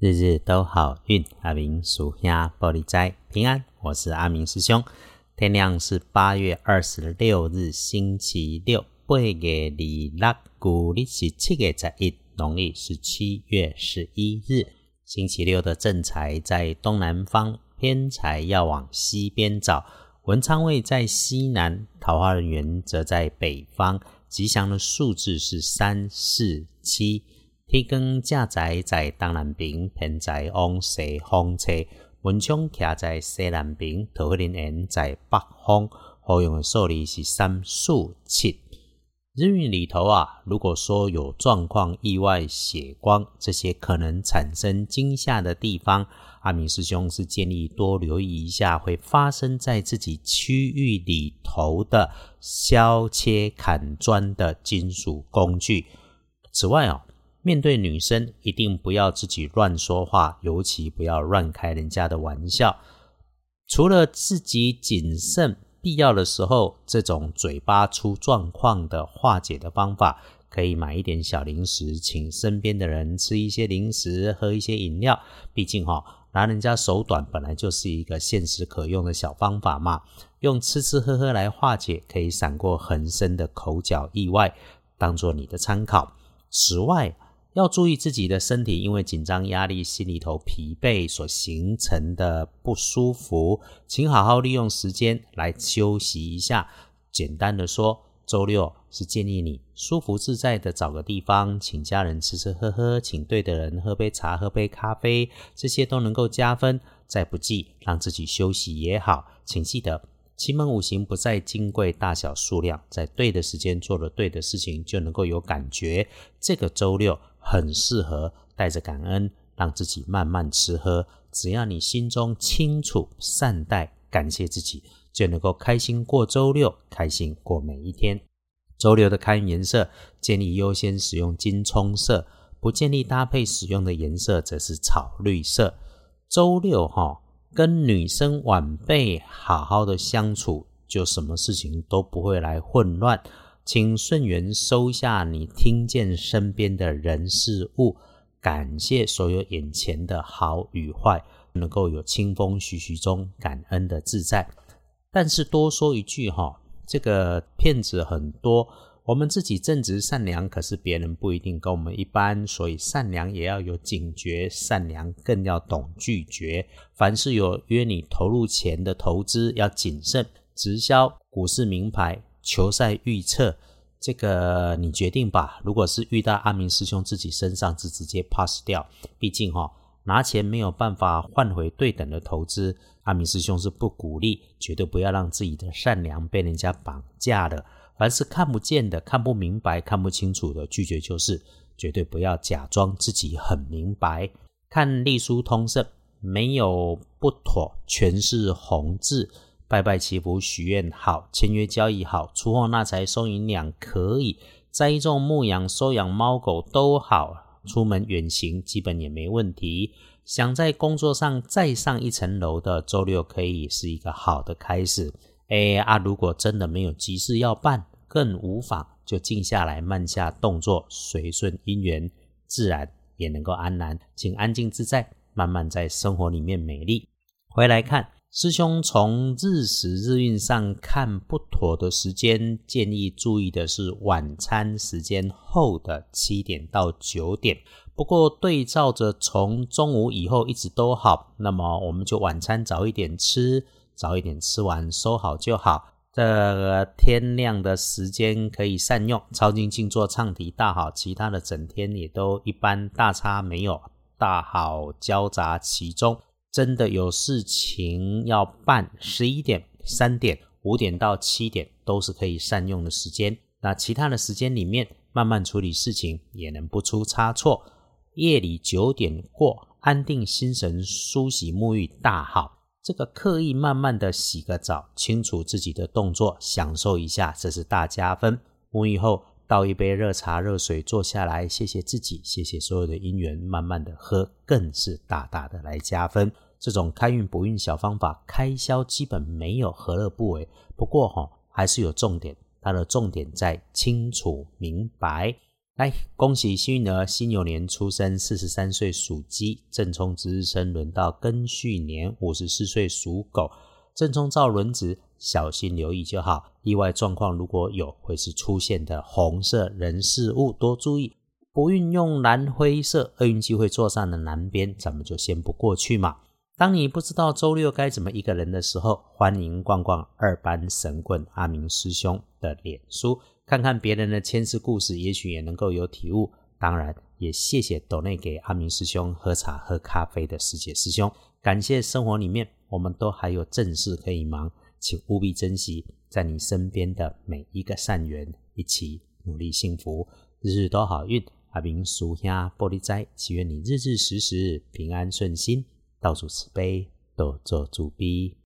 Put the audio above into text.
日日都好运，阿明属下玻璃斋平安。我是阿明师兄。天亮是八月二十六日，星期六，八月二六，古历是七月十一，农历是七月十一日。星期六的正财在东南方，偏财要往西边找。文昌位在西南，桃花人员则在北方。吉祥的数字是三四七。天光正在在东南边，偏在往西方车。文昌徛在西南边，桃花林园在北方。好用的数字是三、四、七。日运里头啊，如果说有状况、意外、血光这些可能产生惊吓的地方，阿明师兄是建议多留意一下，会发生在自己区域里头的削切砍砖的金属工具。此外啊。面对女生，一定不要自己乱说话，尤其不要乱开人家的玩笑。除了自己谨慎，必要的时候，这种嘴巴出状况的化解的方法，可以买一点小零食，请身边的人吃一些零食，喝一些饮料。毕竟哈，拿人家手短，本来就是一个现实可用的小方法嘛。用吃吃喝喝来化解，可以闪过很深的口角意外，当做你的参考。此外，要注意自己的身体，因为紧张、压力、心里头疲惫所形成的不舒服，请好好利用时间来休息一下。简单的说，周六是建议你舒服自在的找个地方，请家人吃吃喝喝，请对的人喝杯茶、喝杯咖啡，这些都能够加分。再不济，让自己休息也好。请记得，奇门五行不在金贵大小数量，在对的时间做了对的事情，就能够有感觉。这个周六。很适合带着感恩，让自己慢慢吃喝。只要你心中清楚、善待、感谢自己，就能够开心过周六，开心过每一天。周六的开运颜色建议优先使用金葱色，不建议搭配使用的颜色则是草绿色。周六哈，跟女生晚辈好好的相处，就什么事情都不会来混乱。请顺缘收下你听见身边的人事物，感谢所有眼前的好与坏，能够有清风徐徐中感恩的自在。但是多说一句哈，这个骗子很多，我们自己正直善良，可是别人不一定跟我们一般，所以善良也要有警觉，善良更要懂拒绝。凡是有约你投入钱的投资，要谨慎。直销、股市名牌。球赛预测，这个你决定吧。如果是遇到阿明师兄自己身上，就直接 pass 掉。毕竟哈，拿钱没有办法换回对等的投资，阿明师兄是不鼓励，绝对不要让自己的善良被人家绑架了。凡是看不见的、看不明白、看不清楚的，拒绝就是。绝对不要假装自己很明白。看隶书通胜，没有不妥，全是红字。拜拜祈福许愿好，签约交易好，出货纳财收银两可以，栽种牧羊收养猫狗都好，出门远行基本也没问题。想在工作上再上一层楼的，周六可以是一个好的开始。哎啊，如果真的没有急事要办，更无妨，就静下来，慢下动作，随顺因缘，自然也能够安然，请安静自在，慢慢在生活里面美丽。回来看。师兄从日时日运上看不妥的时间，建议注意的是晚餐时间后的七点到九点。不过对照着从中午以后一直都好，那么我们就晚餐早一点吃，早一点吃完收好就好。这个天亮的时间可以善用，抄经静坐唱题大好，其他的整天也都一般，大差没有，大好交杂其中。真的有事情要办，十一点、三点、五点到七点都是可以善用的时间。那其他的时间里面，慢慢处理事情也能不出差错。夜里九点过，安定心神，梳洗沐浴大好。这个刻意慢慢的洗个澡，清楚自己的动作，享受一下，这是大加分。沐浴后倒一杯热茶、热水，坐下来，谢谢自己，谢谢所有的因缘，慢慢的喝，更是大大的来加分。这种开运补运小方法，开销基本没有，何乐不为？不过哈，还是有重点，它的重点在清楚明白。来，恭喜幸运儿辛酉年出生，四十三岁属鸡，正冲值日生轮到庚戌年，五十四岁属狗，正冲照轮值，小心留意就好。意外状况如果有，会是出现的红色人事物，多注意。不运用蓝灰色，厄运机会坐上的南边，咱们就先不过去嘛。当你不知道周六该怎么一个人的时候，欢迎逛逛二班神棍阿明师兄的脸书。看看别人的前世故事，也许也能够有体悟。当然，也谢谢斗内给阿明师兄喝茶喝咖啡的师姐师兄。感谢生活里面我们都还有正事可以忙，请务必珍惜在你身边的每一个善缘，一起努力幸福，日日都好运。阿明叔兄玻璃斋，祈愿你日日时时平安顺心，到处慈悲，多做主逼。